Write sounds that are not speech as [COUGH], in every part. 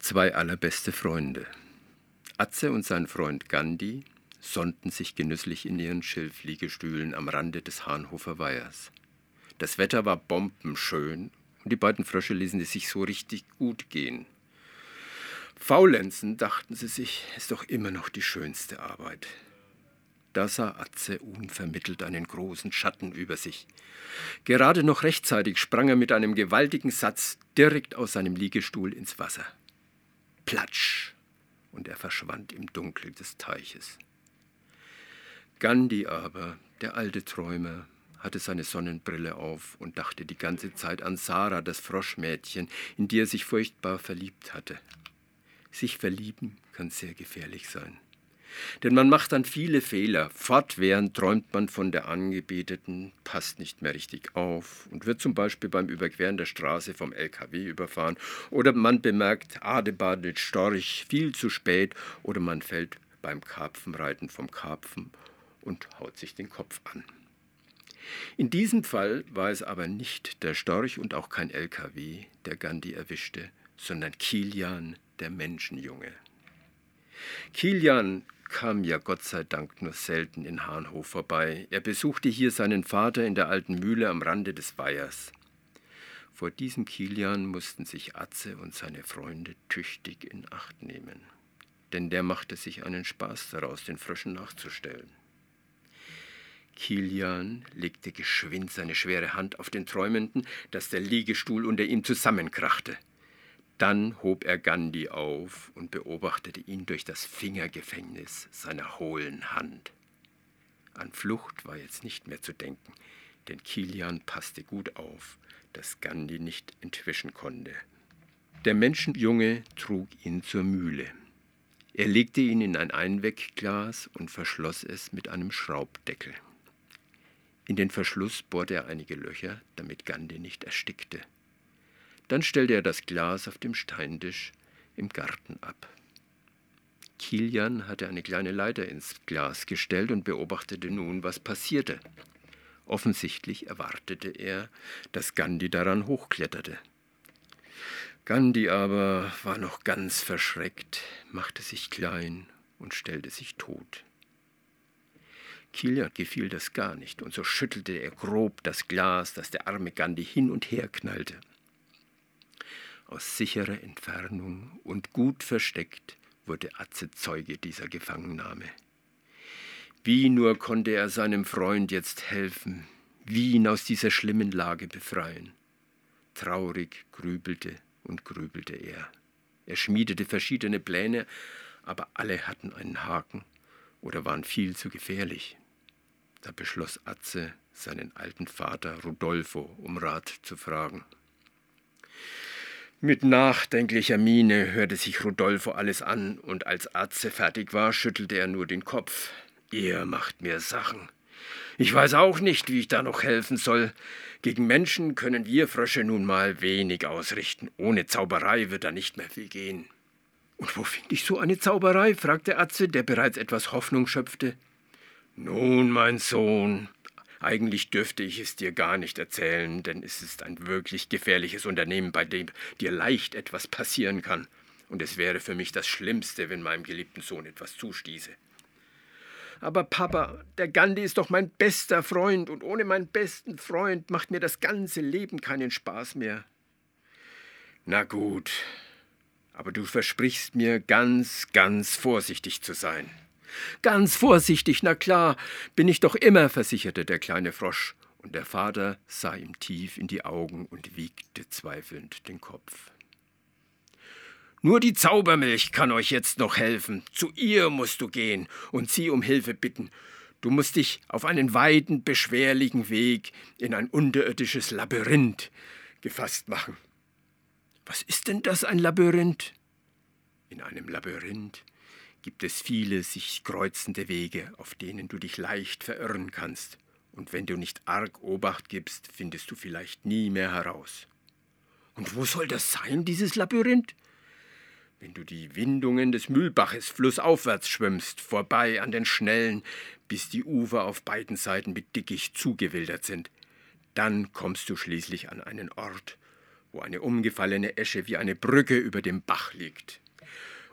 Zwei allerbeste Freunde. Atze und sein Freund Gandhi sonnten sich genüsslich in ihren Schilfliegestühlen am Rande des Hahnhofer Weihers. Das Wetter war bombenschön und die beiden Frösche ließen es sich so richtig gut gehen. Faulenzen, dachten sie sich, ist doch immer noch die schönste Arbeit. Da sah Atze unvermittelt einen großen Schatten über sich. Gerade noch rechtzeitig sprang er mit einem gewaltigen Satz direkt aus seinem Liegestuhl ins Wasser. Platsch! Und er verschwand im Dunkel des Teiches. Gandhi aber, der alte Träumer, hatte seine Sonnenbrille auf und dachte die ganze Zeit an Sarah, das Froschmädchen, in die er sich furchtbar verliebt hatte. Sich verlieben kann sehr gefährlich sein. Denn man macht dann viele Fehler. Fortwährend träumt man von der Angebeteten, passt nicht mehr richtig auf und wird zum Beispiel beim Überqueren der Straße vom LKW überfahren. Oder man bemerkt Adebade Storch viel zu spät oder man fällt beim Karpfenreiten vom Karpfen und haut sich den Kopf an. In diesem Fall war es aber nicht der Storch und auch kein LKW, der Gandhi erwischte, sondern Kilian, der Menschenjunge. Kilian kam ja Gott sei Dank nur selten in Hahnhof vorbei. Er besuchte hier seinen Vater in der alten Mühle am Rande des Weihers. Vor diesem Kilian mussten sich Atze und seine Freunde tüchtig in Acht nehmen, denn der machte sich einen Spaß daraus, den Fröschen nachzustellen. Kilian legte geschwind seine schwere Hand auf den Träumenden, dass der Liegestuhl unter ihm zusammenkrachte. Dann hob er Gandhi auf und beobachtete ihn durch das Fingergefängnis seiner hohlen Hand. An Flucht war jetzt nicht mehr zu denken, denn Kilian passte gut auf, dass Gandhi nicht entwischen konnte. Der Menschenjunge trug ihn zur Mühle. Er legte ihn in ein Einwegglas und verschloss es mit einem Schraubdeckel. In den Verschluss bohrte er einige Löcher, damit Gandhi nicht erstickte. Dann stellte er das Glas auf dem Steintisch im Garten ab. Kilian hatte eine kleine Leiter ins Glas gestellt und beobachtete nun, was passierte. Offensichtlich erwartete er, dass Gandhi daran hochkletterte. Gandhi aber war noch ganz verschreckt, machte sich klein und stellte sich tot. Kilian gefiel das gar nicht, und so schüttelte er grob das Glas, das der arme Gandhi hin und her knallte. Aus sicherer Entfernung und gut versteckt wurde Atze Zeuge dieser Gefangennahme. Wie nur konnte er seinem Freund jetzt helfen, wie ihn aus dieser schlimmen Lage befreien. Traurig grübelte und grübelte er. Er schmiedete verschiedene Pläne, aber alle hatten einen Haken oder waren viel zu gefährlich. Da beschloss Atze, seinen alten Vater Rudolfo um Rat zu fragen. Mit nachdenklicher Miene hörte sich Rodolfo alles an, und als Atze fertig war, schüttelte er nur den Kopf. Ihr macht mir Sachen. Ich weiß auch nicht, wie ich da noch helfen soll. Gegen Menschen können wir Frösche nun mal wenig ausrichten. Ohne Zauberei wird da nicht mehr viel gehen. Und wo finde ich so eine Zauberei? fragte Atze, der bereits etwas Hoffnung schöpfte. Nun, mein Sohn, eigentlich dürfte ich es dir gar nicht erzählen, denn es ist ein wirklich gefährliches Unternehmen, bei dem dir leicht etwas passieren kann. Und es wäre für mich das Schlimmste, wenn meinem geliebten Sohn etwas zustieße. Aber Papa, der Gandhi ist doch mein bester Freund, und ohne meinen besten Freund macht mir das ganze Leben keinen Spaß mehr. Na gut, aber du versprichst mir ganz, ganz vorsichtig zu sein. Ganz vorsichtig, na klar, bin ich doch immer, versicherte der kleine Frosch, und der Vater sah ihm tief in die Augen und wiegte zweifelnd den Kopf. Nur die Zaubermilch kann euch jetzt noch helfen. Zu ihr musst du gehen und sie um Hilfe bitten. Du musst dich auf einen weiten, beschwerlichen Weg in ein unterirdisches Labyrinth gefasst machen. Was ist denn das, ein Labyrinth? In einem Labyrinth gibt es viele sich kreuzende Wege, auf denen du dich leicht verirren kannst, und wenn du nicht arg Obacht gibst, findest du vielleicht nie mehr heraus. Und wo soll das sein, dieses Labyrinth? Wenn du die Windungen des Mühlbaches flussaufwärts schwimmst, vorbei an den Schnellen, bis die Ufer auf beiden Seiten mit Dickicht zugewildert sind, dann kommst du schließlich an einen Ort, wo eine umgefallene Esche wie eine Brücke über dem Bach liegt.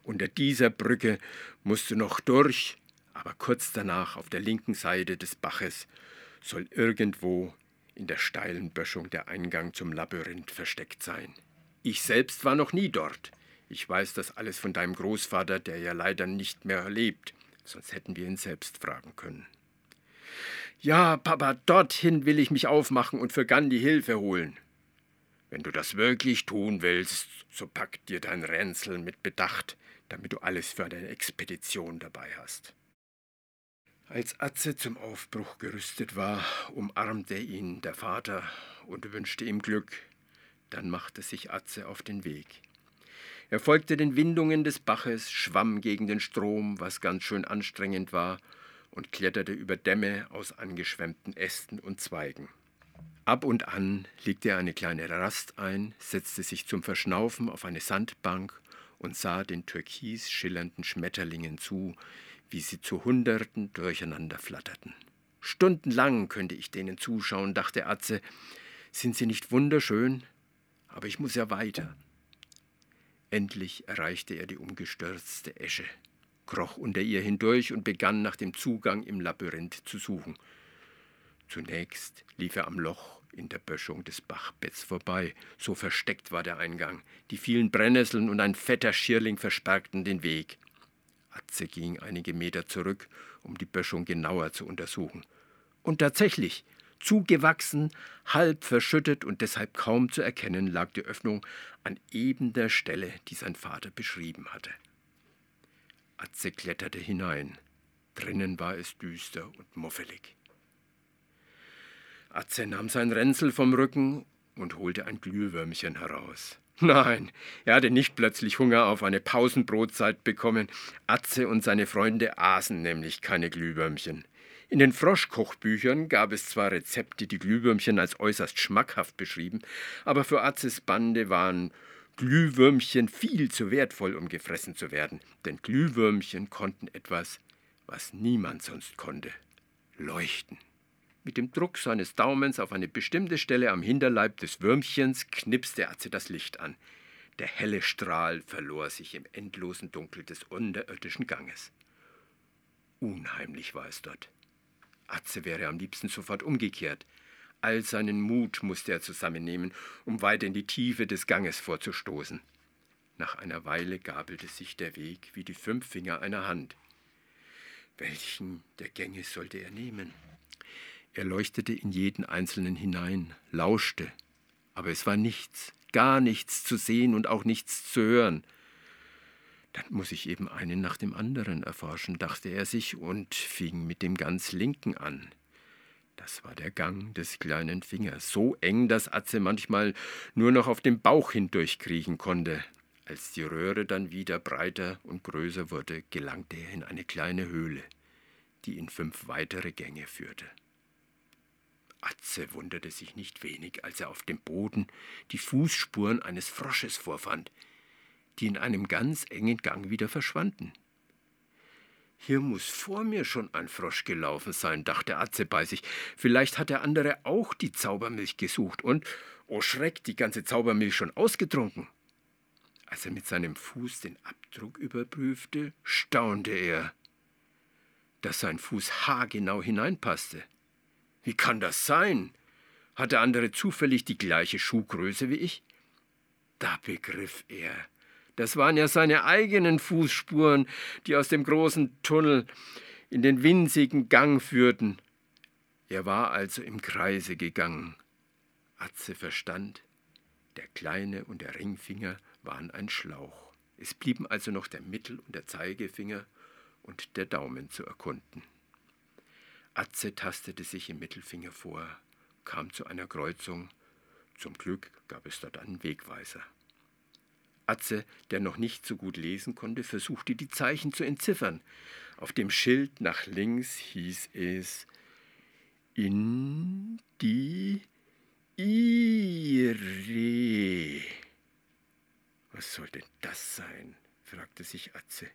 Unter dieser Brücke musst du noch durch, aber kurz danach auf der linken Seite des Baches soll irgendwo in der steilen Böschung der Eingang zum Labyrinth versteckt sein. Ich selbst war noch nie dort. Ich weiß das alles von deinem Großvater, der ja leider nicht mehr lebt, sonst hätten wir ihn selbst fragen können. Ja, Papa, dorthin will ich mich aufmachen und für Gandhi Hilfe holen. Wenn du das wirklich tun willst, so pack dir dein Ränzel mit Bedacht, damit du alles für deine Expedition dabei hast. Als Atze zum Aufbruch gerüstet war, umarmte ihn der Vater und wünschte ihm Glück. Dann machte sich Atze auf den Weg. Er folgte den Windungen des Baches, schwamm gegen den Strom, was ganz schön anstrengend war, und kletterte über Dämme aus angeschwemmten Ästen und Zweigen. Ab und an legte er eine kleine Rast ein, setzte sich zum Verschnaufen auf eine Sandbank und sah den türkis schillernden Schmetterlingen zu, wie sie zu Hunderten durcheinander flatterten. Stundenlang könnte ich denen zuschauen, dachte Atze. Sind sie nicht wunderschön? Aber ich muss ja weiter. Endlich erreichte er die umgestürzte Esche, kroch unter ihr hindurch und begann nach dem Zugang im Labyrinth zu suchen. Zunächst lief er am Loch in der Böschung des Bachbetts vorbei. So versteckt war der Eingang. Die vielen Brennnesseln und ein fetter Schierling versperrten den Weg. Atze ging einige Meter zurück, um die Böschung genauer zu untersuchen. Und tatsächlich, zugewachsen, halb verschüttet und deshalb kaum zu erkennen, lag die Öffnung an eben der Stelle, die sein Vater beschrieben hatte. Atze kletterte hinein. Drinnen war es düster und muffelig. Atze nahm sein Ränzel vom Rücken und holte ein Glühwürmchen heraus. Nein, er hatte nicht plötzlich Hunger auf eine Pausenbrotzeit bekommen. Atze und seine Freunde aßen nämlich keine Glühwürmchen. In den Froschkochbüchern gab es zwar Rezepte, die Glühwürmchen als äußerst schmackhaft beschrieben, aber für Atzes Bande waren Glühwürmchen viel zu wertvoll, um gefressen zu werden, denn Glühwürmchen konnten etwas, was niemand sonst konnte leuchten. Mit dem Druck seines Daumens auf eine bestimmte Stelle am Hinterleib des Würmchens knipste Atze das Licht an. Der helle Strahl verlor sich im endlosen Dunkel des unterirdischen Ganges. Unheimlich war es dort. Atze wäre am liebsten sofort umgekehrt. All seinen Mut musste er zusammennehmen, um weiter in die Tiefe des Ganges vorzustoßen. Nach einer Weile gabelte sich der Weg wie die fünf Finger einer Hand. Welchen der Gänge sollte er nehmen? Er leuchtete in jeden einzelnen hinein, lauschte, aber es war nichts, gar nichts zu sehen und auch nichts zu hören. Dann muss ich eben einen nach dem anderen erforschen, dachte er sich und fing mit dem ganz linken an. Das war der Gang des kleinen Fingers, so eng, dass Atze manchmal nur noch auf dem Bauch hindurchkriechen konnte. Als die Röhre dann wieder breiter und größer wurde, gelangte er in eine kleine Höhle, die in fünf weitere Gänge führte. Atze wunderte sich nicht wenig, als er auf dem Boden die Fußspuren eines Frosches vorfand, die in einem ganz engen Gang wieder verschwanden. Hier muss vor mir schon ein Frosch gelaufen sein, dachte Atze bei sich. Vielleicht hat der andere auch die Zaubermilch gesucht und, oh Schreck, die ganze Zaubermilch schon ausgetrunken. Als er mit seinem Fuß den Abdruck überprüfte, staunte er, dass sein Fuß haargenau hineinpasste. Wie kann das sein? Hat der andere zufällig die gleiche Schuhgröße wie ich? Da begriff er. Das waren ja seine eigenen Fußspuren, die aus dem großen Tunnel in den winzigen Gang führten. Er war also im Kreise gegangen. Atze verstand, der kleine und der Ringfinger waren ein Schlauch. Es blieben also noch der Mittel- und der Zeigefinger und der Daumen zu erkunden. Atze tastete sich im Mittelfinger vor, kam zu einer Kreuzung. Zum Glück gab es dort einen Wegweiser. Atze, der noch nicht so gut lesen konnte, versuchte die Zeichen zu entziffern. Auf dem Schild nach links hieß es in die Ire. Was soll denn das sein? fragte sich Atze.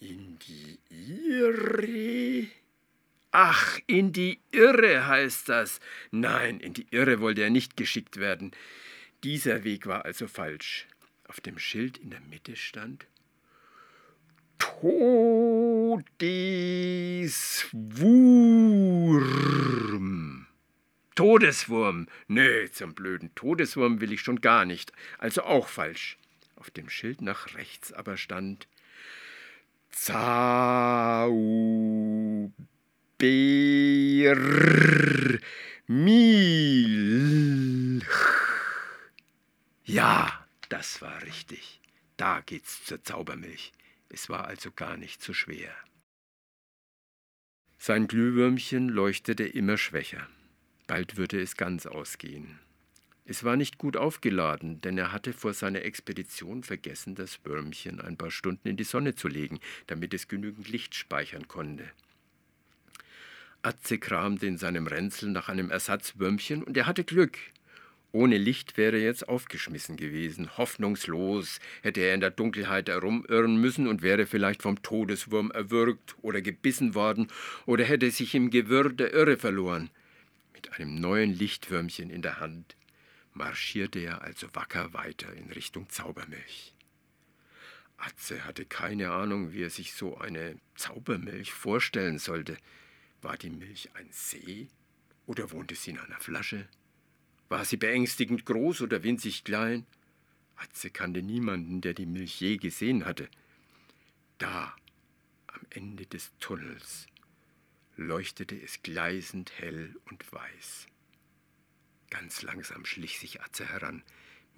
In die Ire? Ach, in die Irre heißt das. Nein, in die Irre wollte er nicht geschickt werden. Dieser Weg war also falsch. Auf dem Schild in der Mitte stand Todeswurm. Todeswurm. Nee, zum blöden Todeswurm will ich schon gar nicht. Also auch falsch. Auf dem Schild nach rechts aber stand Zauber Milch. Ja, das war richtig. Da geht's zur Zaubermilch. Es war also gar nicht so schwer. Sein Glühwürmchen leuchtete immer schwächer. Bald würde es ganz ausgehen. Es war nicht gut aufgeladen, denn er hatte vor seiner Expedition vergessen, das Würmchen ein paar Stunden in die Sonne zu legen, damit es genügend Licht speichern konnte. Atze kramte in seinem Ränzel nach einem Ersatzwürmchen und er hatte Glück. Ohne Licht wäre er jetzt aufgeschmissen gewesen. Hoffnungslos hätte er in der Dunkelheit herumirren müssen und wäre vielleicht vom Todeswurm erwürgt oder gebissen worden oder hätte sich im Gewirr der Irre verloren. Mit einem neuen Lichtwürmchen in der Hand marschierte er also wacker weiter in Richtung Zaubermilch. Atze hatte keine Ahnung, wie er sich so eine Zaubermilch vorstellen sollte. War die Milch ein See oder wohnte sie in einer Flasche? War sie beängstigend groß oder winzig klein? Atze kannte niemanden, der die Milch je gesehen hatte. Da, am Ende des Tunnels, leuchtete es gleißend hell und weiß. Ganz langsam schlich sich Atze heran.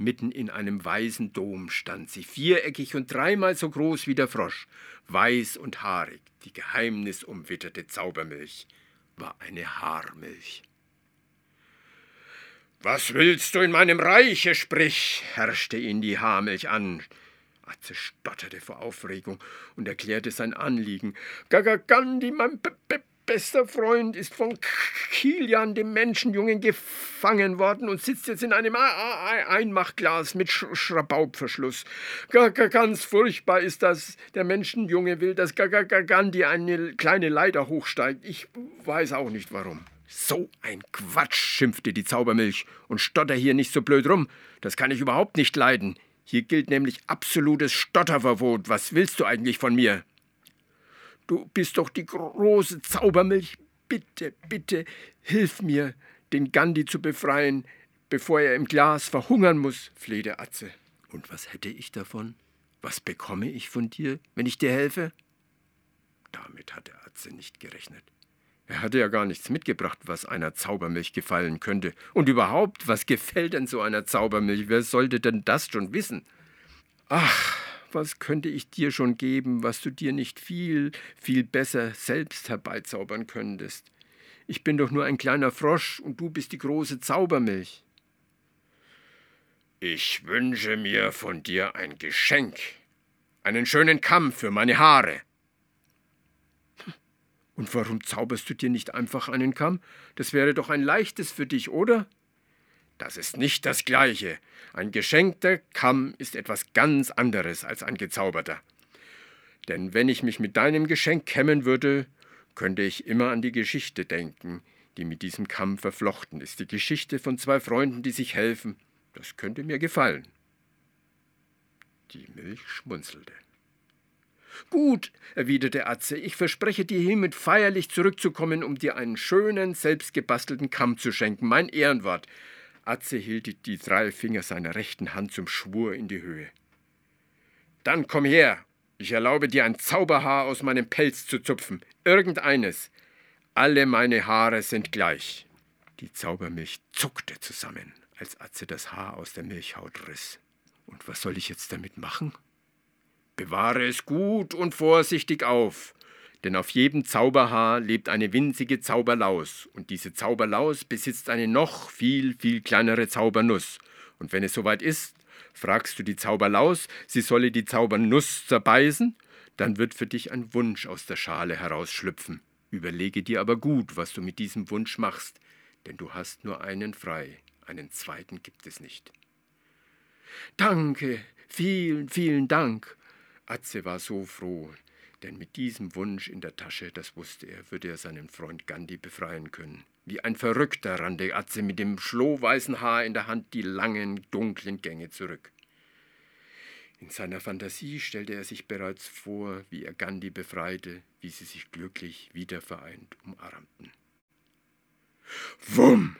Mitten in einem weißen Dom stand sie, viereckig und dreimal so groß wie der Frosch, weiß und haarig. Die geheimnisumwitterte Zaubermilch war eine Haarmilch. Was willst du in meinem Reiche, sprich, herrschte ihn die Haarmilch an. Atze stotterte vor Aufregung und erklärte sein Anliegen. Gagagandi, mein bester Freund, ist von Kilian, dem Menschenjungen, gefangen worden und sitzt jetzt in einem Einmachglas mit Sch Schrabaubverschluss. Ganz furchtbar ist das. Der Menschenjunge will, dass Gagagandi eine kleine Leiter hochsteigt. Ich weiß auch nicht warum. So ein Quatsch, schimpfte die Zaubermilch, und stotter hier nicht so blöd rum. Das kann ich überhaupt nicht leiden. Hier gilt nämlich absolutes Stotterverbot. Was willst du eigentlich von mir? Du bist doch die große Zaubermilch. Bitte, bitte, hilf mir, den Gandhi zu befreien, bevor er im Glas verhungern muss, flehte Atze. Und was hätte ich davon? Was bekomme ich von dir, wenn ich dir helfe? Damit hatte Atze nicht gerechnet. Er hatte ja gar nichts mitgebracht, was einer Zaubermilch gefallen könnte. Und überhaupt, was gefällt denn so einer Zaubermilch? Wer sollte denn das schon wissen? Ach, was könnte ich dir schon geben, was du dir nicht viel, viel besser selbst herbeizaubern könntest? Ich bin doch nur ein kleiner Frosch und du bist die große Zaubermilch. Ich wünsche mir von dir ein Geschenk, einen schönen Kamm für meine Haare. Und warum zauberst du dir nicht einfach einen Kamm? Das wäre doch ein leichtes für dich, oder? Das ist nicht das gleiche. Ein geschenkter Kamm ist etwas ganz anderes als ein gezauberter. Denn wenn ich mich mit deinem Geschenk kämmen würde, könnte ich immer an die Geschichte denken, die mit diesem Kamm verflochten ist. Die Geschichte von zwei Freunden, die sich helfen. Das könnte mir gefallen. Die Milch schmunzelte. Gut, erwiderte Atze, ich verspreche dir hiermit feierlich zurückzukommen, um dir einen schönen, selbstgebastelten Kamm zu schenken, mein Ehrenwort. Atze hielt die drei Finger seiner rechten Hand zum Schwur in die Höhe. Dann komm her, ich erlaube dir ein Zauberhaar aus meinem Pelz zu zupfen, irgendeines. Alle meine Haare sind gleich. Die Zaubermilch zuckte zusammen, als Atze das Haar aus der Milchhaut riss. Und was soll ich jetzt damit machen? Bewahre es gut und vorsichtig auf, denn auf jedem Zauberhaar lebt eine winzige Zauberlaus, und diese Zauberlaus besitzt eine noch viel, viel kleinere Zaubernuss. Und wenn es soweit ist, fragst du die Zauberlaus, sie solle die Zaubernuss zerbeißen, dann wird für dich ein Wunsch aus der Schale herausschlüpfen. Überlege dir aber gut, was du mit diesem Wunsch machst, denn du hast nur einen frei, einen zweiten gibt es nicht. Danke, vielen, vielen Dank, Atze war so froh, denn mit diesem Wunsch in der Tasche, das wusste er, würde er seinen Freund Gandhi befreien können. Wie ein Verrückter rannte Atze mit dem schlohweißen Haar in der Hand die langen, dunklen Gänge zurück. In seiner Fantasie stellte er sich bereits vor, wie er Gandhi befreite, wie sie sich glücklich wieder vereint umarmten. Wumm!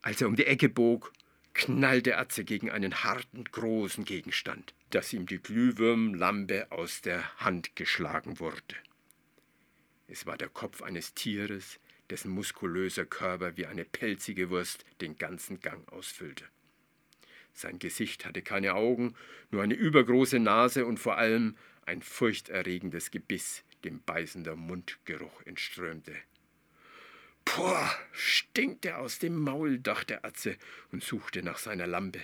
Als er um die Ecke bog, knallte Atze gegen einen harten, großen Gegenstand, dass ihm die Glühwürmlampe aus der Hand geschlagen wurde. Es war der Kopf eines Tieres, dessen muskulöser Körper wie eine pelzige Wurst den ganzen Gang ausfüllte. Sein Gesicht hatte keine Augen, nur eine übergroße Nase und vor allem ein furchterregendes Gebiss, dem beißender Mundgeruch entströmte. Puh, stinkt er aus dem Maul, dachte Atze und suchte nach seiner Lampe.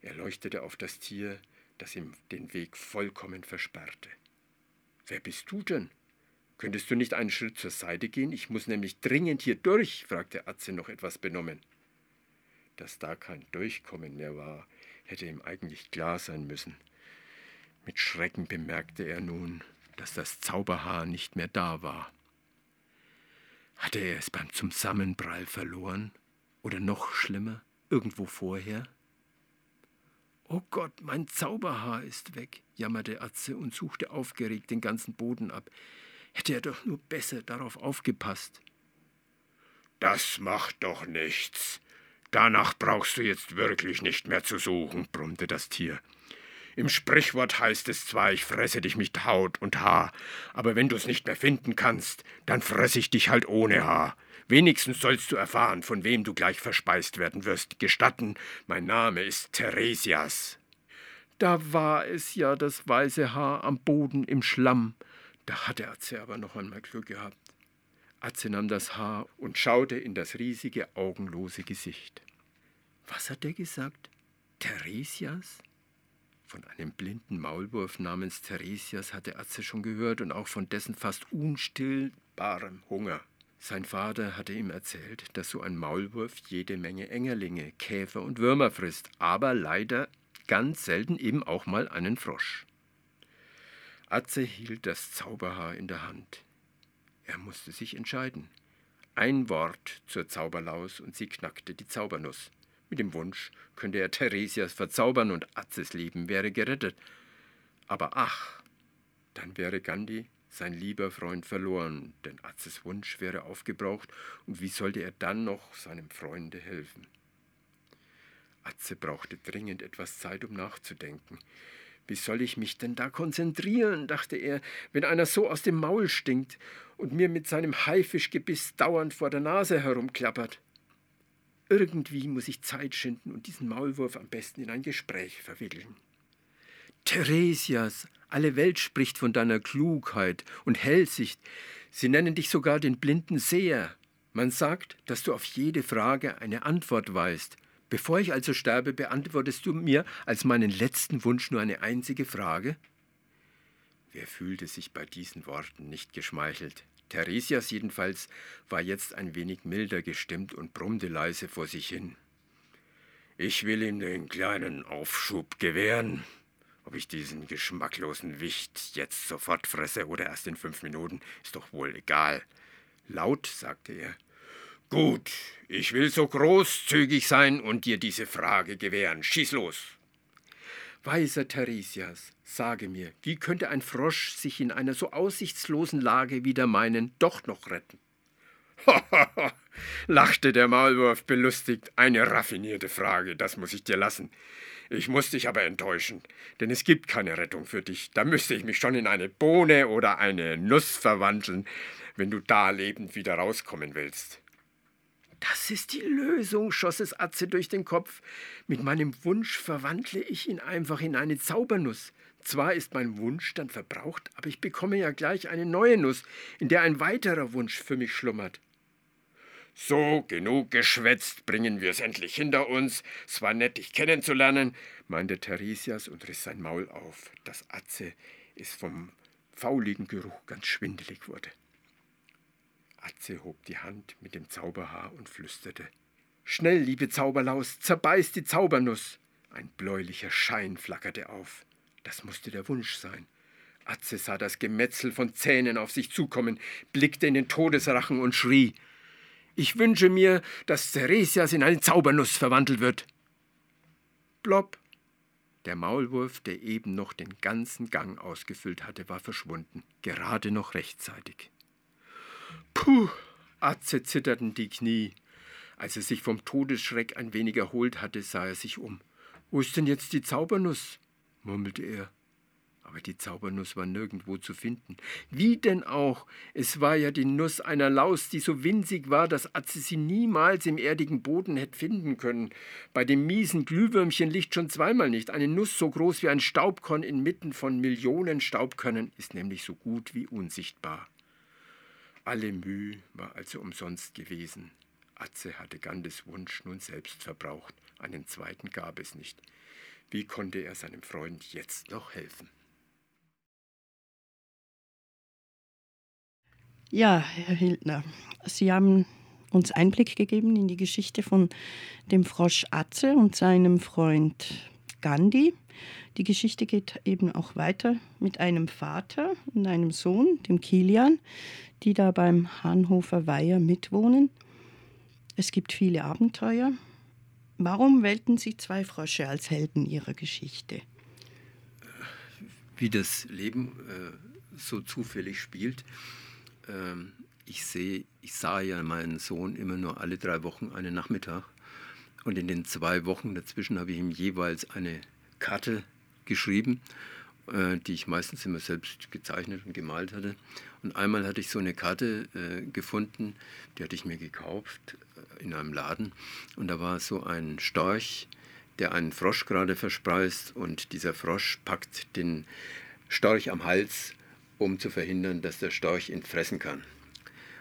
Er leuchtete auf das Tier, das ihm den Weg vollkommen versperrte. Wer bist du denn? Könntest du nicht einen Schritt zur Seite gehen? Ich muss nämlich dringend hier durch, fragte Atze noch etwas benommen. Dass da kein Durchkommen mehr war, hätte ihm eigentlich klar sein müssen. Mit Schrecken bemerkte er nun, dass das Zauberhaar nicht mehr da war. Hatte er es beim Zusammenprall verloren? Oder noch schlimmer, irgendwo vorher? Oh Gott, mein Zauberhaar ist weg, jammerte Atze und suchte aufgeregt den ganzen Boden ab. Hätte er doch nur besser darauf aufgepasst. Das macht doch nichts, Danach brauchst du jetzt wirklich nicht mehr zu suchen, brummte das Tier. Im Sprichwort heißt es zwar, ich fresse dich mit Haut und Haar, aber wenn du es nicht mehr finden kannst, dann fresse ich dich halt ohne Haar. Wenigstens sollst du erfahren, von wem du gleich verspeist werden wirst. Gestatten, mein Name ist Theresias. Da war es ja das weiße Haar am Boden im Schlamm. Da hatte Atze aber noch einmal Glück gehabt. Atze nahm das Haar und schaute in das riesige, augenlose Gesicht. Was hat er gesagt? Theresias? Von einem blinden Maulwurf namens Theresias hatte Atze schon gehört und auch von dessen fast unstillbarem Hunger. Sein Vater hatte ihm erzählt, dass so ein Maulwurf jede Menge Engerlinge, Käfer und Würmer frisst, aber leider ganz selten eben auch mal einen Frosch. Atze hielt das Zauberhaar in der Hand. Er musste sich entscheiden. Ein Wort zur Zauberlaus und sie knackte die Zaubernuss. Mit dem Wunsch könnte er Theresias verzaubern und Atzes Leben wäre gerettet. Aber ach, dann wäre Gandhi, sein lieber Freund, verloren, denn Atzes Wunsch wäre aufgebraucht und wie sollte er dann noch seinem Freunde helfen? Atze brauchte dringend etwas Zeit, um nachzudenken. Wie soll ich mich denn da konzentrieren, dachte er, wenn einer so aus dem Maul stinkt und mir mit seinem Haifischgebiss dauernd vor der Nase herumklappert. Irgendwie muss ich Zeit schinden und diesen Maulwurf am besten in ein Gespräch verwickeln. Theresias, alle Welt spricht von deiner Klugheit und Hellsicht. Sie nennen dich sogar den blinden Seher. Man sagt, dass du auf jede Frage eine Antwort weißt. Bevor ich also sterbe, beantwortest du mir als meinen letzten Wunsch nur eine einzige Frage? Wer fühlte sich bei diesen Worten nicht geschmeichelt? Theresias jedenfalls war jetzt ein wenig milder gestimmt und brummte leise vor sich hin. Ich will ihm den kleinen Aufschub gewähren. Ob ich diesen geschmacklosen Wicht jetzt sofort fresse oder erst in fünf Minuten, ist doch wohl egal. Laut sagte er. Gut, ich will so großzügig sein und dir diese Frage gewähren. Schieß los. Weiser Theresias, sage mir, wie könnte ein Frosch sich in einer so aussichtslosen Lage wie der meinen doch noch retten? [LAUGHS] lachte der Maulwurf belustigt. Eine raffinierte Frage, das muss ich dir lassen. Ich muss dich aber enttäuschen, denn es gibt keine Rettung für dich. Da müsste ich mich schon in eine Bohne oder eine Nuss verwandeln, wenn du da lebend wieder rauskommen willst. Das ist die Lösung, schoss es Atze durch den Kopf. Mit meinem Wunsch verwandle ich ihn einfach in eine Zaubernuss. Zwar ist mein Wunsch dann verbraucht, aber ich bekomme ja gleich eine neue Nuss, in der ein weiterer Wunsch für mich schlummert. So, genug geschwätzt, bringen wir es endlich hinter uns. Es war nett, dich kennenzulernen, meinte Theresias und riss sein Maul auf, dass Atze es vom fauligen Geruch ganz schwindelig wurde. Atze hob die Hand mit dem Zauberhaar und flüsterte Schnell, liebe Zauberlaus, zerbeiß die Zaubernuss. Ein bläulicher Schein flackerte auf. Das musste der Wunsch sein. Atze sah das Gemetzel von Zähnen auf sich zukommen, blickte in den Todesrachen und schrie Ich wünsche mir, dass Theresias in eine Zaubernuss verwandelt wird. Blob. Der Maulwurf, der eben noch den ganzen Gang ausgefüllt hatte, war verschwunden, gerade noch rechtzeitig. Puh, Atze zitterten die Knie. Als er sich vom Todesschreck ein wenig erholt hatte, sah er sich um. Wo ist denn jetzt die Zaubernuss? murmelte er. Aber die Zaubernuss war nirgendwo zu finden. Wie denn auch? Es war ja die Nuss einer Laus, die so winzig war, dass Atze sie niemals im erdigen Boden hätte finden können. Bei dem miesen Glühwürmchen liegt schon zweimal nicht. Eine Nuss so groß wie ein Staubkorn inmitten von Millionen Staubkörnern ist nämlich so gut wie unsichtbar. Alle Mühe war also umsonst gewesen. Atze hatte Gandes Wunsch nun selbst verbraucht. Einen zweiten gab es nicht. Wie konnte er seinem Freund jetzt noch helfen? Ja, Herr Hildner, Sie haben uns Einblick gegeben in die Geschichte von dem Frosch Atze und seinem Freund Gandhi. Die Geschichte geht eben auch weiter mit einem Vater und einem Sohn, dem Kilian, die da beim Hahnhofer Weiher mitwohnen. Es gibt viele Abenteuer. Warum wählten Sie zwei Frösche als Helden Ihrer Geschichte? Wie das Leben äh, so zufällig spielt. Ähm, ich, seh, ich sah ja meinen Sohn immer nur alle drei Wochen einen Nachmittag. Und in den zwei Wochen dazwischen habe ich ihm jeweils eine Karte geschrieben, äh, die ich meistens immer selbst gezeichnet und gemalt hatte. Und einmal hatte ich so eine Karte äh, gefunden, die hatte ich mir gekauft äh, in einem Laden. Und da war so ein Storch, der einen Frosch gerade verspeist. Und dieser Frosch packt den Storch am Hals um zu verhindern, dass der Storch ihn fressen kann.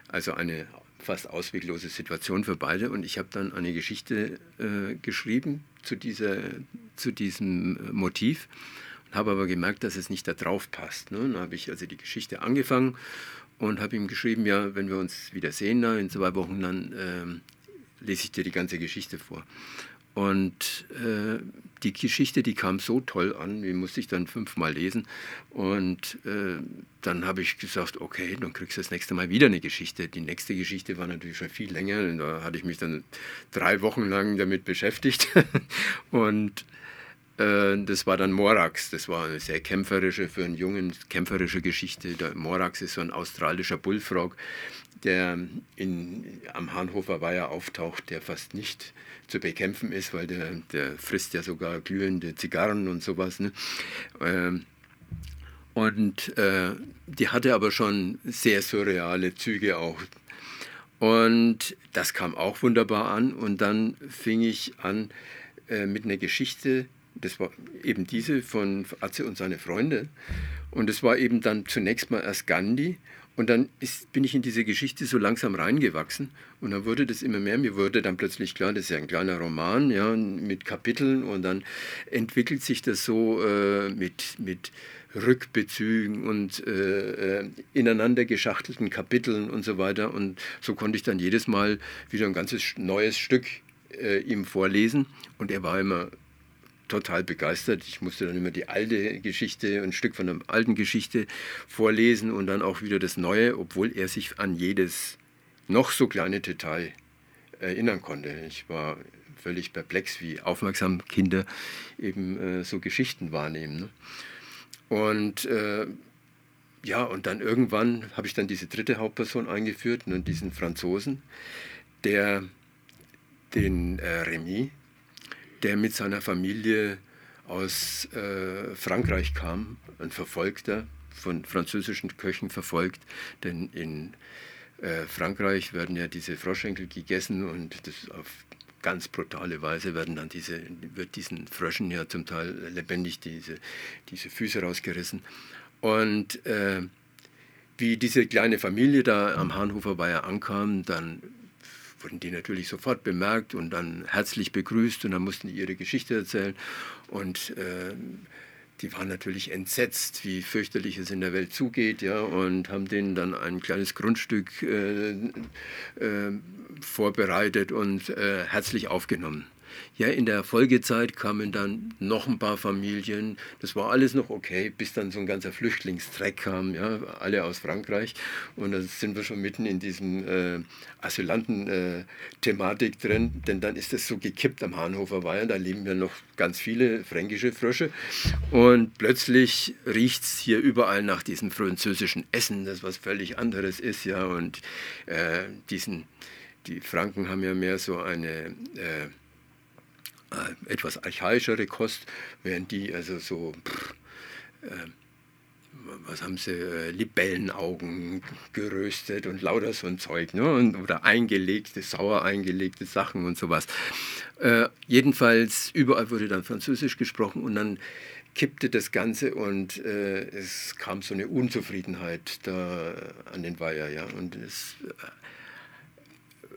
Also eine fast ausweglose Situation für beide. Und ich habe dann eine Geschichte äh, geschrieben zu, dieser, zu diesem Motiv und habe aber gemerkt, dass es nicht da drauf passt. Ne? Dann habe ich also die Geschichte angefangen und habe ihm geschrieben, ja, wenn wir uns wieder sehen in zwei Wochen, dann äh, lese ich dir die ganze Geschichte vor. Und äh, die Geschichte, die kam so toll an, die musste ich dann fünfmal lesen. Und äh, dann habe ich gesagt, okay, dann kriegst du das nächste Mal wieder eine Geschichte. Die nächste Geschichte war natürlich schon viel länger. Da hatte ich mich dann drei Wochen lang damit beschäftigt. [LAUGHS] und äh, das war dann Morax. Das war eine sehr kämpferische, für einen Jungen kämpferische Geschichte. Der Morax ist so ein australischer Bullfrog, der in, am Hahnhofer Weiher auftaucht, der fast nicht zu bekämpfen ist, weil der, der frisst ja sogar glühende Zigarren und sowas. Ne? Ähm, und äh, die hatte aber schon sehr surreale Züge auch. Und das kam auch wunderbar an. Und dann fing ich an äh, mit einer Geschichte, das war eben diese von Atze und seine Freunde. Und es war eben dann zunächst mal erst Gandhi. Und dann ist, bin ich in diese Geschichte so langsam reingewachsen und dann wurde das immer mehr. Mir wurde dann plötzlich klar, das ist ja ein kleiner Roman ja, mit Kapiteln und dann entwickelt sich das so äh, mit, mit Rückbezügen und äh, äh, ineinander geschachtelten Kapiteln und so weiter. Und so konnte ich dann jedes Mal wieder ein ganzes neues Stück äh, ihm vorlesen und er war immer total begeistert. Ich musste dann immer die alte Geschichte, ein Stück von der alten Geschichte vorlesen und dann auch wieder das Neue, obwohl er sich an jedes noch so kleine Detail erinnern konnte. Ich war völlig perplex, wie aufmerksam Kinder eben äh, so Geschichten wahrnehmen. Ne? Und äh, ja, und dann irgendwann habe ich dann diese dritte Hauptperson eingeführt, ne, diesen Franzosen, der den äh, Remy, der mit seiner Familie aus äh, Frankreich kam, ein Verfolgter, von französischen Köchen verfolgt, denn in äh, Frankreich werden ja diese Froschenkel gegessen und das auf ganz brutale Weise werden dann diese, wird diesen Fröschen ja zum Teil lebendig diese, diese Füße rausgerissen. Und äh, wie diese kleine Familie da am Hahnhofer Weiher ankam, dann wurden die natürlich sofort bemerkt und dann herzlich begrüßt und dann mussten die ihre Geschichte erzählen. Und äh, die waren natürlich entsetzt, wie fürchterlich es in der Welt zugeht, ja, und haben denen dann ein kleines Grundstück äh, äh, vorbereitet und äh, herzlich aufgenommen. Ja, in der Folgezeit kamen dann noch ein paar Familien. Das war alles noch okay, bis dann so ein ganzer Flüchtlingstreck kam, ja, alle aus Frankreich. Und da sind wir schon mitten in diesem äh, Asylanten-Thematik äh, drin, denn dann ist es so gekippt am Hahnhofer Weiher. Da leben ja noch ganz viele fränkische Frösche. Und plötzlich riecht es hier überall nach diesem französischen Essen, das was völlig anderes ist, ja. Und äh, diesen die Franken haben ja mehr so eine äh, etwas archaischere Kost, während die also so, pff, äh, was haben sie, äh, Libellenaugen geröstet und lauter so ein Zeug, ne? und, oder eingelegte, sauer eingelegte Sachen und sowas. Äh, jedenfalls, überall wurde dann Französisch gesprochen und dann kippte das Ganze und äh, es kam so eine Unzufriedenheit da an den Weiher, ja, und es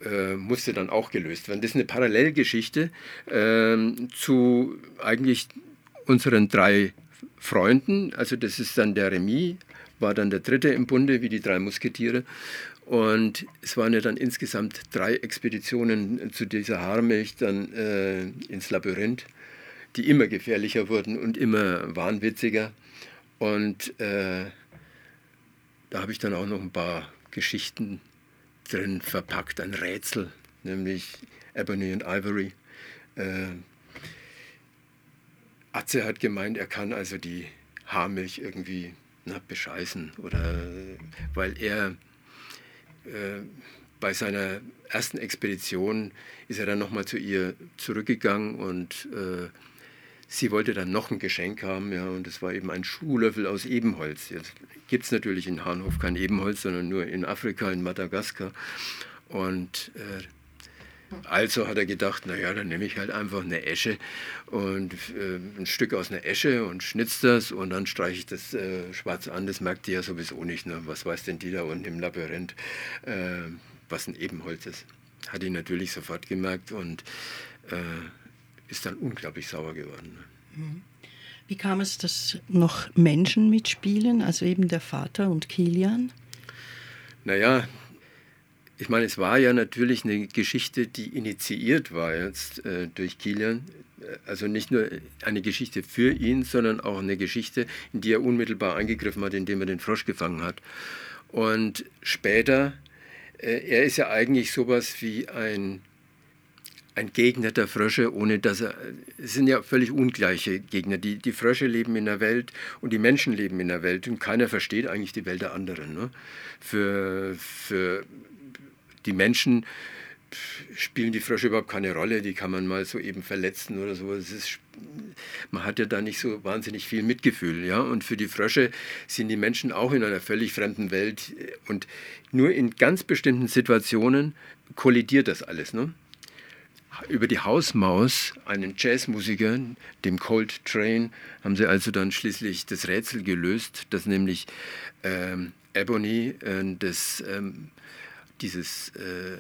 äh, musste dann auch gelöst werden. Das ist eine Parallelgeschichte äh, zu eigentlich unseren drei Freunden. Also das ist dann der Remy, war dann der dritte im Bunde, wie die drei Musketiere. Und es waren ja dann insgesamt drei Expeditionen zu dieser Haarmilch dann äh, ins Labyrinth, die immer gefährlicher wurden und immer wahnwitziger. Und äh, da habe ich dann auch noch ein paar Geschichten drin verpackt, ein Rätsel, nämlich Ebony and Ivory. Äh, Atze hat gemeint, er kann also die Haarmilch irgendwie na, bescheißen, oder weil er äh, bei seiner ersten Expedition ist er dann nochmal zu ihr zurückgegangen und äh, sie wollte dann noch ein Geschenk haben, ja, und es war eben ein Schuhlöffel aus Ebenholz. Jetzt gibt es natürlich in Hahnhof kein Ebenholz, sondern nur in Afrika, in Madagaskar. Und äh, also hat er gedacht, naja, dann nehme ich halt einfach eine Esche und äh, ein Stück aus einer Esche und schnitz das und dann streiche ich das äh, schwarz an. Das merkt die ja sowieso nicht. Ne? Was weiß denn die da unten im Labyrinth, äh, was ein Ebenholz ist? Hat die natürlich sofort gemerkt und äh, ist dann unglaublich sauer geworden. Mhm. Wie kam es, dass noch Menschen mitspielen, also eben der Vater und Kilian? Naja, ich meine, es war ja natürlich eine Geschichte, die initiiert war jetzt äh, durch Kilian. Also nicht nur eine Geschichte für ihn, sondern auch eine Geschichte, in die er unmittelbar eingegriffen hat, indem er den Frosch gefangen hat. Und später, äh, er ist ja eigentlich sowas wie ein ein Gegner der Frösche, ohne dass er. Es sind ja völlig ungleiche Gegner. Die, die Frösche leben in der Welt und die Menschen leben in der Welt und keiner versteht eigentlich die Welt der anderen. Ne? Für, für die Menschen spielen die Frösche überhaupt keine Rolle, die kann man mal so eben verletzen oder so. Ist, man hat ja da nicht so wahnsinnig viel Mitgefühl. Ja? Und für die Frösche sind die Menschen auch in einer völlig fremden Welt und nur in ganz bestimmten Situationen kollidiert das alles. Ne? Über die Hausmaus, einen Jazzmusiker, dem Cold Train, haben sie also dann schließlich das Rätsel gelöst, dass nämlich ähm, Ebony äh, das, ähm, dieses äh,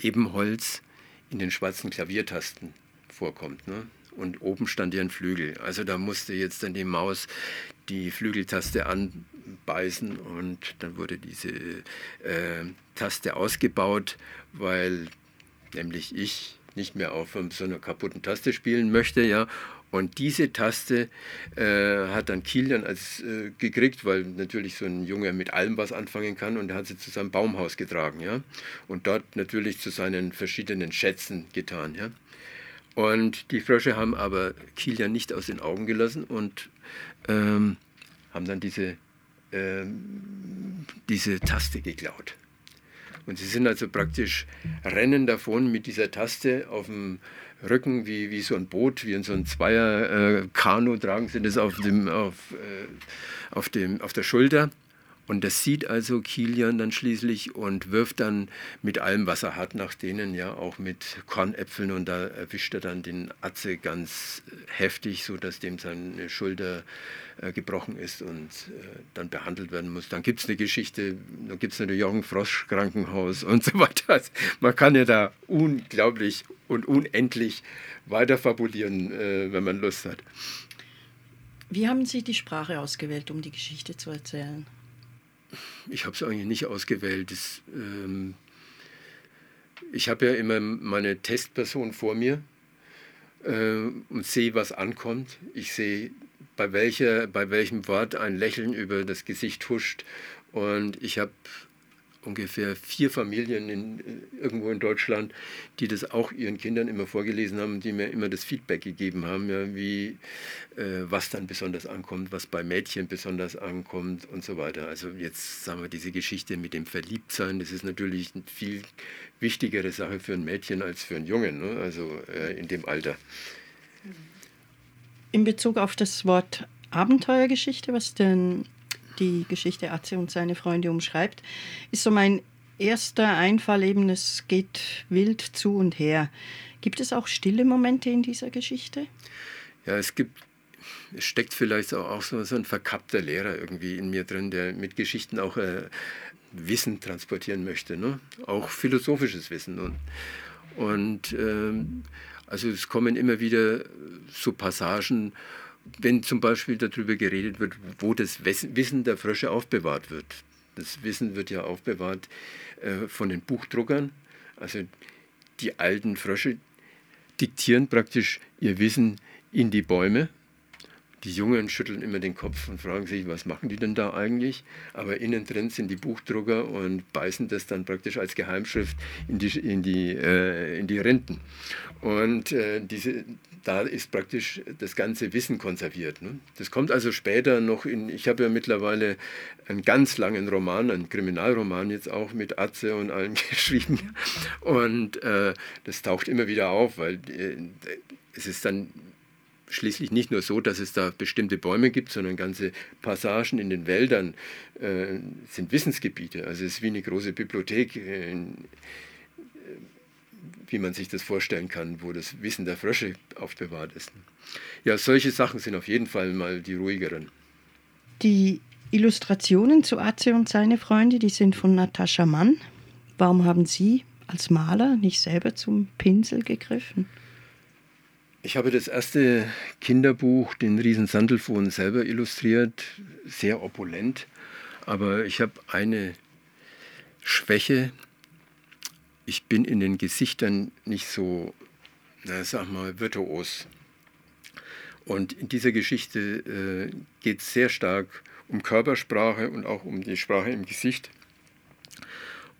Ebenholz in den schwarzen Klaviertasten vorkommt. Ne? Und oben stand ja ein Flügel. Also da musste jetzt dann die Maus die Flügeltaste anbeißen und dann wurde diese äh, Taste ausgebaut, weil nämlich ich nicht mehr auf so einer kaputten Taste spielen möchte, ja. Und diese Taste äh, hat dann Kilian als äh, gekriegt, weil natürlich so ein Junge mit allem was anfangen kann und er hat sie zu seinem Baumhaus getragen, ja. Und dort natürlich zu seinen verschiedenen Schätzen getan, ja. Und die Frösche haben aber Kilian nicht aus den Augen gelassen und ähm, haben dann diese, ähm, diese Taste geklaut. Und sie sind also praktisch rennen davon mit dieser Taste auf dem Rücken wie, wie so ein Boot, wie in so ein Zweier-Kanu äh, tragen sie das auf, dem, auf, äh, auf, dem, auf der Schulter und das sieht also Kilian dann schließlich und wirft dann mit allem, was er hat, nach denen, ja, auch mit Kornäpfeln. Und da erwischt er dann den Atze ganz heftig, sodass dem seine Schulter äh, gebrochen ist und äh, dann behandelt werden muss. Dann gibt es eine Geschichte, dann gibt es natürlich auch ein Froschkrankenhaus [LAUGHS] und so weiter. Also man kann ja da unglaublich und unendlich weiter fabulieren, äh, wenn man Lust hat. Wie haben Sie die Sprache ausgewählt, um die Geschichte zu erzählen? Ich habe es eigentlich nicht ausgewählt. Das, ähm, ich habe ja immer meine Testperson vor mir äh, und sehe, was ankommt. Ich sehe, bei, bei welchem Wort ein Lächeln über das Gesicht huscht. Und ich habe ungefähr vier Familien in, äh, irgendwo in Deutschland, die das auch ihren Kindern immer vorgelesen haben, die mir immer das Feedback gegeben haben, ja, wie äh, was dann besonders ankommt, was bei Mädchen besonders ankommt und so weiter. Also jetzt sagen wir diese Geschichte mit dem Verliebtsein, das ist natürlich eine viel wichtigere Sache für ein Mädchen als für einen Jungen, ne? also äh, in dem Alter. In Bezug auf das Wort Abenteuergeschichte, was denn die Geschichte Atze und seine Freunde umschreibt, ist so mein erster Einfall eben, es geht wild zu und her. Gibt es auch stille Momente in dieser Geschichte? Ja, es gibt, es steckt vielleicht auch so, so ein verkappter Lehrer irgendwie in mir drin, der mit Geschichten auch äh, Wissen transportieren möchte, ne? auch philosophisches Wissen. Und, und ähm, also es kommen immer wieder so Passagen, wenn zum Beispiel darüber geredet wird, wo das Wissen der Frösche aufbewahrt wird. Das Wissen wird ja aufbewahrt äh, von den Buchdruckern. Also die alten Frösche diktieren praktisch ihr Wissen in die Bäume die Jungen schütteln immer den Kopf und fragen sich, was machen die denn da eigentlich? Aber innen drin sind die Buchdrucker und beißen das dann praktisch als Geheimschrift in die, in die, äh, in die Renten. Und äh, diese, da ist praktisch das ganze Wissen konserviert. Ne? Das kommt also später noch in, ich habe ja mittlerweile einen ganz langen Roman, einen Kriminalroman jetzt auch mit Atze und allem [LAUGHS] geschrieben. Und äh, das taucht immer wieder auf, weil äh, es ist dann schließlich nicht nur so, dass es da bestimmte Bäume gibt, sondern ganze Passagen in den Wäldern äh, sind Wissensgebiete. Also es ist wie eine große Bibliothek, äh, wie man sich das vorstellen kann, wo das Wissen der Frösche aufbewahrt ist. Ja, solche Sachen sind auf jeden Fall mal die ruhigeren. Die Illustrationen zu Atze und seine Freunde, die sind von Natascha Mann. Warum haben Sie als Maler nicht selber zum Pinsel gegriffen? Ich habe das erste Kinderbuch, den Riesen Sandelfohn, selber illustriert, sehr opulent. Aber ich habe eine Schwäche. Ich bin in den Gesichtern nicht so, na, sag mal, virtuos. Und in dieser Geschichte äh, geht es sehr stark um Körpersprache und auch um die Sprache im Gesicht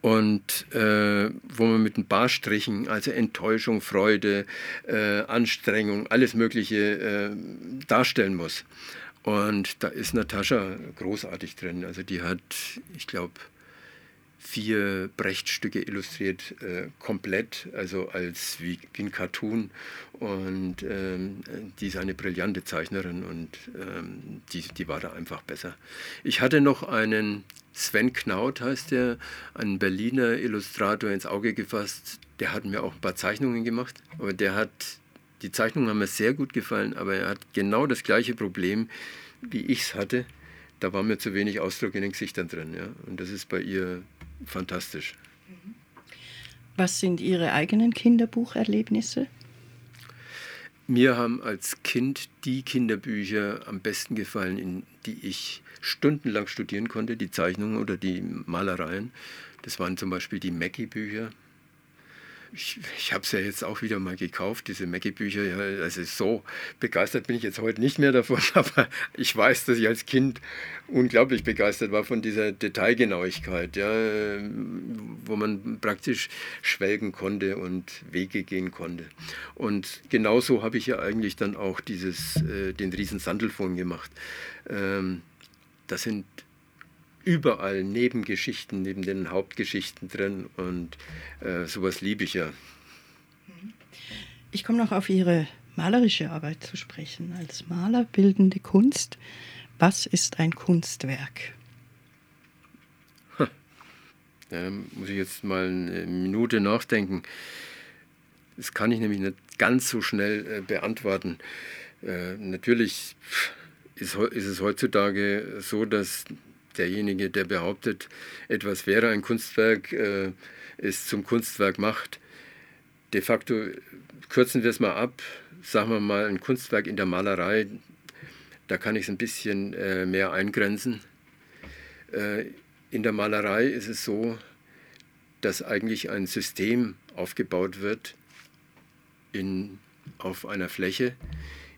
und äh, wo man mit den Barstrichen, also Enttäuschung, Freude, äh, Anstrengung, alles Mögliche äh, darstellen muss. Und da ist Natascha großartig drin. Also die hat, ich glaube, vier Brechtstücke illustriert, äh, komplett, also als wie, wie, ein Cartoon. Und ähm, die ist eine brillante Zeichnerin und ähm, die, die war da einfach besser. Ich hatte noch einen Sven Knaut heißt der, ein Berliner Illustrator ins Auge gefasst. Der hat mir auch ein paar Zeichnungen gemacht, aber der hat, die Zeichnungen haben mir sehr gut gefallen, aber er hat genau das gleiche Problem, wie ich es hatte. Da war mir zu wenig Ausdruck in den Gesichtern drin. Ja? Und das ist bei ihr fantastisch. Was sind Ihre eigenen Kinderbucherlebnisse? Mir haben als Kind die Kinderbücher am besten gefallen, in die ich stundenlang studieren konnte, die Zeichnungen oder die Malereien. Das waren zum Beispiel die Mackie-Bücher ich, ich habe es ja jetzt auch wieder mal gekauft, diese Mackie-Bücher. Ja, also so begeistert bin ich jetzt heute nicht mehr davon, [LAUGHS] aber ich weiß, dass ich als Kind unglaublich begeistert war von dieser Detailgenauigkeit, ja, wo man praktisch schwelgen konnte und Wege gehen konnte. Und genauso habe ich ja eigentlich dann auch dieses, äh, den riesen Sandelfon gemacht. Ähm, das sind überall Nebengeschichten neben den Hauptgeschichten drin und äh, sowas liebe ich ja. Ich komme noch auf Ihre malerische Arbeit zu sprechen. Als Maler bildende Kunst, was ist ein Kunstwerk? Da muss ich jetzt mal eine Minute nachdenken. Das kann ich nämlich nicht ganz so schnell äh, beantworten. Äh, natürlich ist, ist es heutzutage so, dass derjenige, der behauptet, etwas wäre ein Kunstwerk, äh, es zum Kunstwerk macht. De facto kürzen wir es mal ab, sagen wir mal ein Kunstwerk in der Malerei, da kann ich es ein bisschen äh, mehr eingrenzen. Äh, in der Malerei ist es so, dass eigentlich ein System aufgebaut wird in, auf einer Fläche,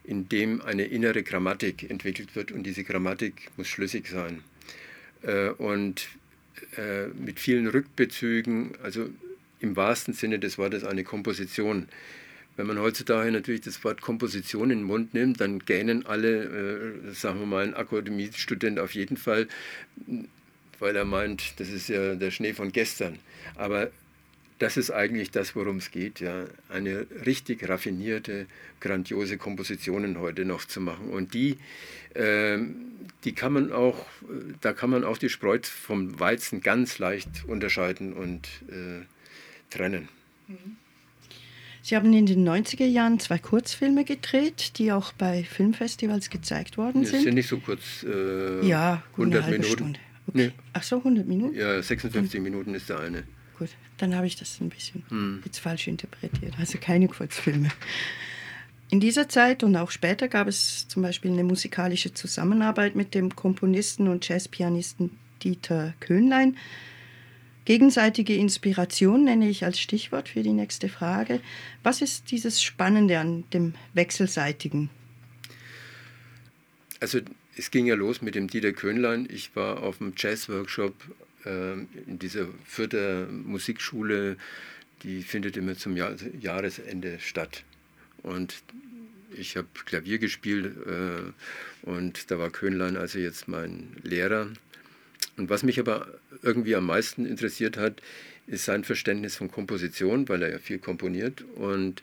in dem eine innere Grammatik entwickelt wird und diese Grammatik muss schlüssig sein. Äh, und äh, mit vielen Rückbezügen, also im wahrsten Sinne des Wortes eine Komposition. Wenn man heutzutage natürlich das Wort Komposition in den Mund nimmt, dann gähnen alle, äh, sagen wir mal, ein Akademiestudent auf jeden Fall, weil er meint, das ist ja der Schnee von gestern. Aber das ist eigentlich das, worum es geht, ja, eine richtig raffinierte, grandiose Kompositionen heute noch zu machen. Und die, äh, die kann man auch, da kann man auch die Spreu vom Weizen ganz leicht unterscheiden und äh, trennen. Sie haben in den 90er Jahren zwei Kurzfilme gedreht, die auch bei Filmfestivals gezeigt worden sind. Die sind nicht so kurz. Äh, ja, gut, 100 eine halbe Minuten. Stunde. Okay. Nee. Ach so, 100 Minuten? Ja, 56 hm. Minuten ist der eine. Gut, dann habe ich das ein bisschen hm. jetzt falsch interpretiert. Also keine Kurzfilme. In dieser Zeit und auch später gab es zum Beispiel eine musikalische Zusammenarbeit mit dem Komponisten und Jazzpianisten Dieter Köhnlein. Gegenseitige Inspiration nenne ich als Stichwort für die nächste Frage. Was ist dieses Spannende an dem Wechselseitigen? Also es ging ja los mit dem Dieter Köhnlein. Ich war auf dem Jazz-Workshop in dieser vierten Musikschule, die findet immer zum Jahr Jahresende statt. Und ich habe Klavier gespielt äh, und da war Köhnlein also jetzt mein Lehrer. Und was mich aber irgendwie am meisten interessiert hat, ist sein Verständnis von Komposition, weil er ja viel komponiert. Und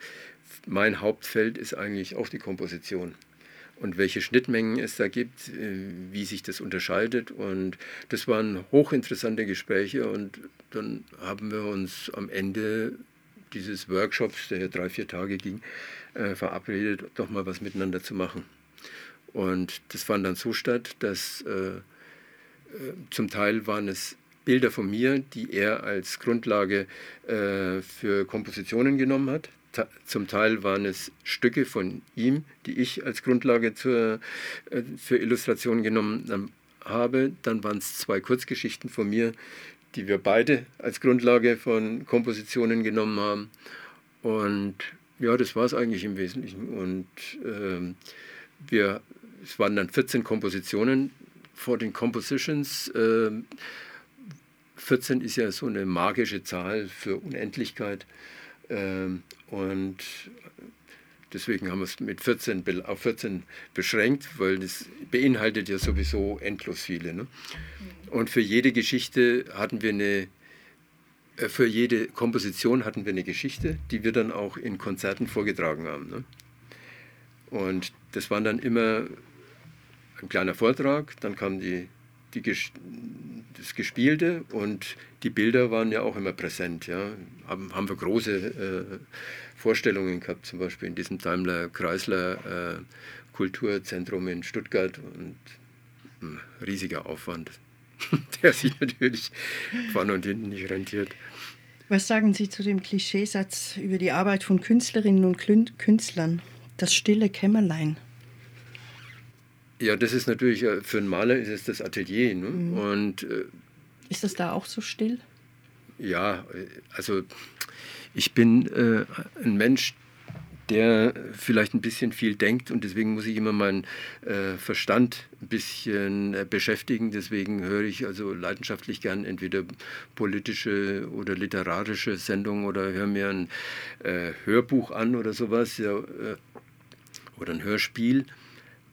mein Hauptfeld ist eigentlich auch die Komposition und welche Schnittmengen es da gibt, äh, wie sich das unterscheidet. Und das waren hochinteressante Gespräche und dann haben wir uns am Ende dieses Workshops, der ja drei, vier Tage ging, äh, verabredet, doch mal was miteinander zu machen. Und das fand dann so statt, dass äh, zum Teil waren es Bilder von mir, die er als Grundlage für Kompositionen genommen hat zum Teil waren es Stücke von ihm, die ich als Grundlage zur, äh, für Illustrationen genommen ähm, habe. Dann waren es zwei Kurzgeschichten von mir, die wir beide als Grundlage von Kompositionen genommen haben. Und ja, das war es eigentlich im Wesentlichen. Und ähm, wir, es waren dann 14 Kompositionen vor den Compositions. Ähm, 14 ist ja so eine magische Zahl für Unendlichkeit. Ähm, und deswegen haben wir es mit 14 auf 14 beschränkt, weil das beinhaltet ja sowieso endlos viele. Ne? Und für jede Geschichte hatten wir eine, äh, für jede Komposition hatten wir eine Geschichte, die wir dann auch in Konzerten vorgetragen haben. Ne? Und das waren dann immer ein kleiner Vortrag, dann kam die, die, das Gespielte und die Bilder waren ja auch immer präsent. Ja. Haben, haben wir große äh, Vorstellungen gehabt, zum Beispiel in diesem Daimler-Chrysler äh, Kulturzentrum in Stuttgart und ein riesiger Aufwand, [LAUGHS] der sich natürlich vorne und hinten nicht rentiert. Was sagen Sie zu dem Klischeesatz über die Arbeit von Künstlerinnen und Künstlern? Das stille Kämmerlein. Ja, das ist natürlich, äh, für einen Maler ist es das Atelier. Ne? Mhm. Und, äh, ist das da auch so still? Ja, äh, also ich bin äh, ein Mensch, der vielleicht ein bisschen viel denkt und deswegen muss ich immer meinen äh, Verstand ein bisschen äh, beschäftigen. Deswegen höre ich also leidenschaftlich gern entweder politische oder literarische Sendungen oder höre mir ein äh, Hörbuch an oder sowas ja, äh, oder ein Hörspiel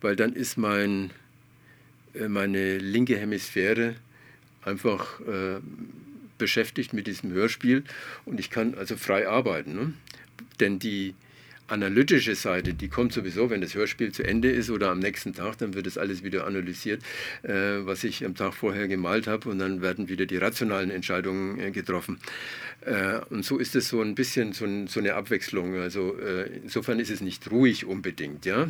weil dann ist mein, äh, meine linke Hemisphäre einfach äh, beschäftigt mit diesem Hörspiel und ich kann also frei arbeiten. Ne? Denn die analytische Seite, die kommt sowieso, wenn das Hörspiel zu Ende ist oder am nächsten Tag, dann wird das alles wieder analysiert, äh, was ich am Tag vorher gemalt habe und dann werden wieder die rationalen Entscheidungen äh, getroffen. Äh, und so ist es so ein bisschen so, ein, so eine Abwechslung. Also äh, insofern ist es nicht ruhig unbedingt, ja.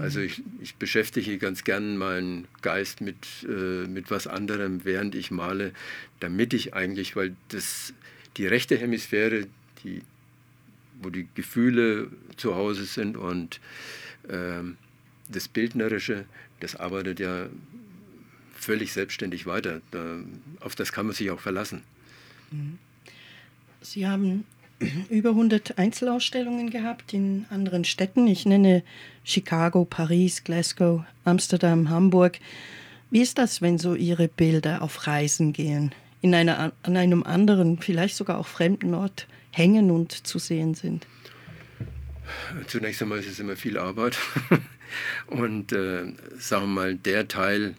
Also ich, ich, beschäftige ganz gern meinen Geist mit, äh, mit was anderem, während ich male, damit ich eigentlich, weil das die rechte Hemisphäre, die, wo die Gefühle zu Hause sind und äh, das Bildnerische, das arbeitet ja völlig selbstständig weiter. Da, auf das kann man sich auch verlassen. Mhm. Sie haben über 100 Einzelausstellungen gehabt in anderen Städten. Ich nenne Chicago, Paris, Glasgow, Amsterdam, Hamburg. Wie ist das, wenn so Ihre Bilder auf Reisen gehen, in einer, an einem anderen, vielleicht sogar auch fremden Ort hängen und zu sehen sind? Zunächst einmal ist es immer viel Arbeit. [LAUGHS] Und äh, sagen wir mal, der Teil,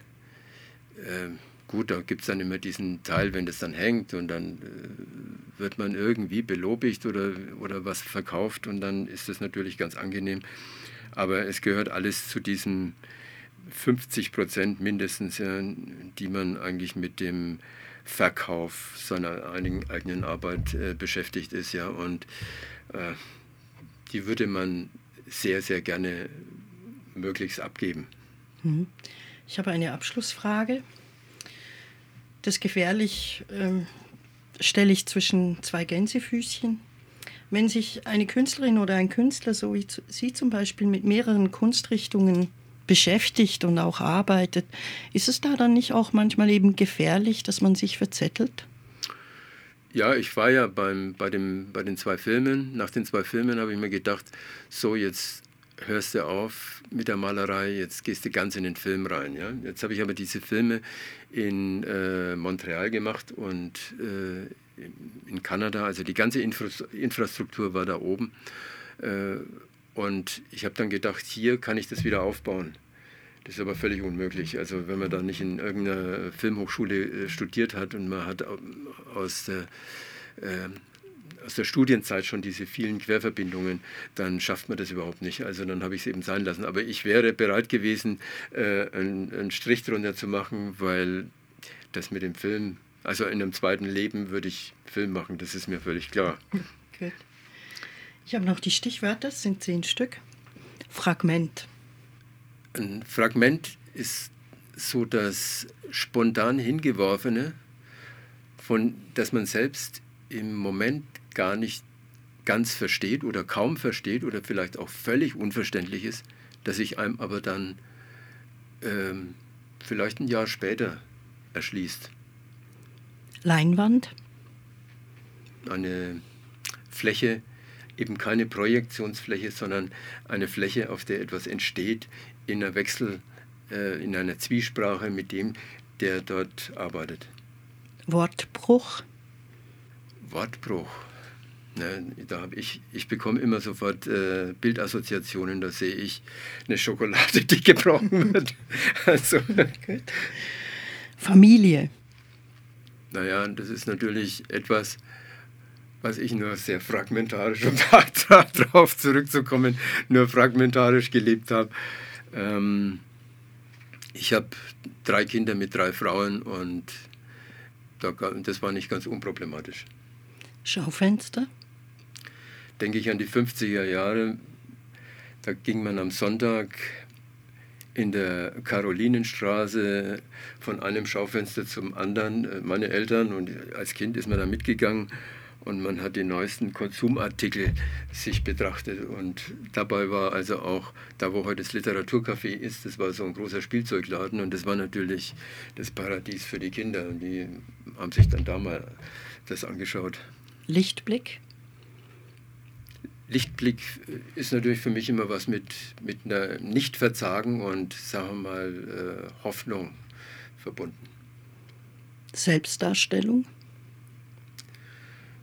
äh, gut, da gibt es dann immer diesen Teil, wenn das dann hängt und dann äh, wird man irgendwie belobigt oder, oder was verkauft und dann ist das natürlich ganz angenehm. Aber es gehört alles zu diesen 50 Prozent mindestens, ja, die man eigentlich mit dem Verkauf seiner eigenen Arbeit äh, beschäftigt ist. Ja, und äh, die würde man sehr, sehr gerne möglichst abgeben. Mhm. Ich habe eine Abschlussfrage. Das gefährlich ähm, stelle ich zwischen zwei Gänsefüßchen. Wenn sich eine Künstlerin oder ein Künstler, so wie Sie zum Beispiel, mit mehreren Kunstrichtungen beschäftigt und auch arbeitet, ist es da dann nicht auch manchmal eben gefährlich, dass man sich verzettelt? Ja, ich war ja beim, bei, dem, bei den zwei Filmen. Nach den zwei Filmen habe ich mir gedacht, so jetzt hörst du auf mit der Malerei, jetzt gehst du ganz in den Film rein. Ja? Jetzt habe ich aber diese Filme in äh, Montreal gemacht und äh, in Kanada, also die ganze Infra Infrastruktur war da oben. Äh, und ich habe dann gedacht, hier kann ich das wieder aufbauen. Das ist aber völlig unmöglich. Also wenn man da nicht in irgendeiner Filmhochschule äh, studiert hat und man hat aus der, äh, aus der Studienzeit schon diese vielen Querverbindungen, dann schafft man das überhaupt nicht. Also dann habe ich es eben sein lassen. Aber ich wäre bereit gewesen, äh, einen, einen Strich drunter zu machen, weil das mit dem Film, also in einem zweiten Leben würde ich Film machen, das ist mir völlig klar. [LAUGHS] Gut. Ich habe noch die Stichwörter, es sind zehn Stück. Fragment. Ein Fragment ist so das spontan hingeworfene, von das man selbst im Moment gar nicht ganz versteht oder kaum versteht oder vielleicht auch völlig unverständlich ist, das sich einem aber dann ähm, vielleicht ein Jahr später erschließt. Leinwand? Eine Fläche, eben keine Projektionsfläche, sondern eine Fläche, auf der etwas entsteht, in einer Wechsel, äh, in einer Zwiesprache mit dem, der dort arbeitet. Wortbruch? Wortbruch. Da habe ich, ich bekomme immer sofort äh, Bildassoziationen, da sehe ich eine Schokolade, die [LAUGHS] gebrochen wird. also. Gut. Familie. Naja, das ist natürlich etwas, was ich nur sehr fragmentarisch, um [LAUGHS] darauf zurückzukommen, nur fragmentarisch gelebt habe. Ähm, ich habe drei Kinder mit drei Frauen und das war nicht ganz unproblematisch. Schaufenster? Denke ich an die 50er Jahre. Da ging man am Sonntag in der Karolinenstraße von einem Schaufenster zum anderen. Meine Eltern und als Kind ist man da mitgegangen und man hat die neuesten Konsumartikel sich betrachtet. Und dabei war also auch, da wo heute das Literaturcafé ist, das war so ein großer Spielzeugladen und das war natürlich das Paradies für die Kinder. Und die haben sich dann da mal das angeschaut. Lichtblick? Lichtblick ist natürlich für mich immer was mit, mit einer Nichtverzagen und, sagen wir mal, äh, Hoffnung verbunden. Selbstdarstellung?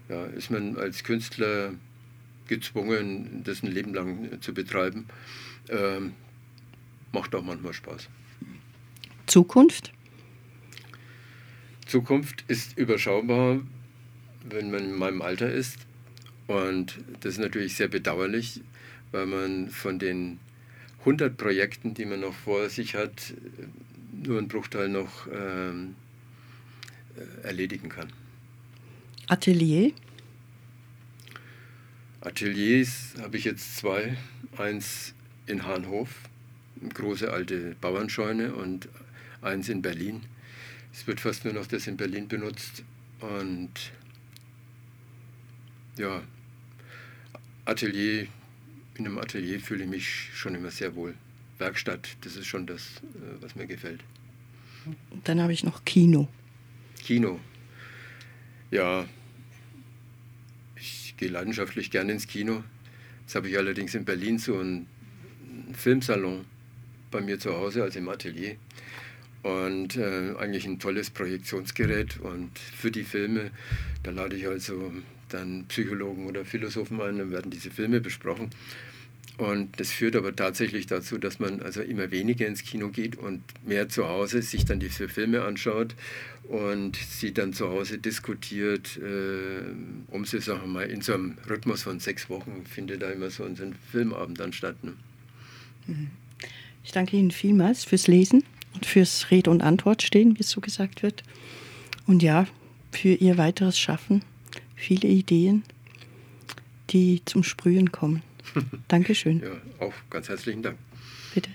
ja, ist man als Künstler gezwungen, das ein Leben lang zu betreiben. Ähm, macht auch manchmal Spaß. Zukunft? Zukunft ist überschaubar, wenn man in meinem Alter ist. Und das ist natürlich sehr bedauerlich, weil man von den 100 Projekten, die man noch vor sich hat, nur einen Bruchteil noch ähm, erledigen kann. Atelier? Ateliers habe ich jetzt zwei. Eins in Hahnhof, eine große alte Bauernscheune, und eins in Berlin. Es wird fast nur noch das in Berlin benutzt. Und ja, Atelier, in einem Atelier fühle ich mich schon immer sehr wohl. Werkstatt, das ist schon das, äh, was mir gefällt. Dann habe ich noch Kino. Kino. Ja, ich ich gehe leidenschaftlich gerne ins Kino. Jetzt habe ich allerdings in Berlin so einen Filmsalon bei mir zu Hause, also im Atelier. Und äh, eigentlich ein tolles Projektionsgerät. Und für die Filme, da lade ich also dann Psychologen oder Philosophen ein, dann werden diese Filme besprochen. Und das führt aber tatsächlich dazu, dass man also immer weniger ins Kino geht und mehr zu Hause sich dann diese Filme anschaut und sie dann zu Hause diskutiert, äh, um sie, sagen wir mal, in so einem Rhythmus von sechs Wochen findet da immer so ein Filmabend dann statt. Ne? Mhm. Ich danke Ihnen vielmals fürs Lesen und fürs Rede und Antwort stehen, wie es so gesagt wird. Und ja, für Ihr weiteres Schaffen. Viele Ideen, die zum Sprühen kommen. [LAUGHS] Dankeschön. Ja, auch ganz herzlichen Dank. Bitte.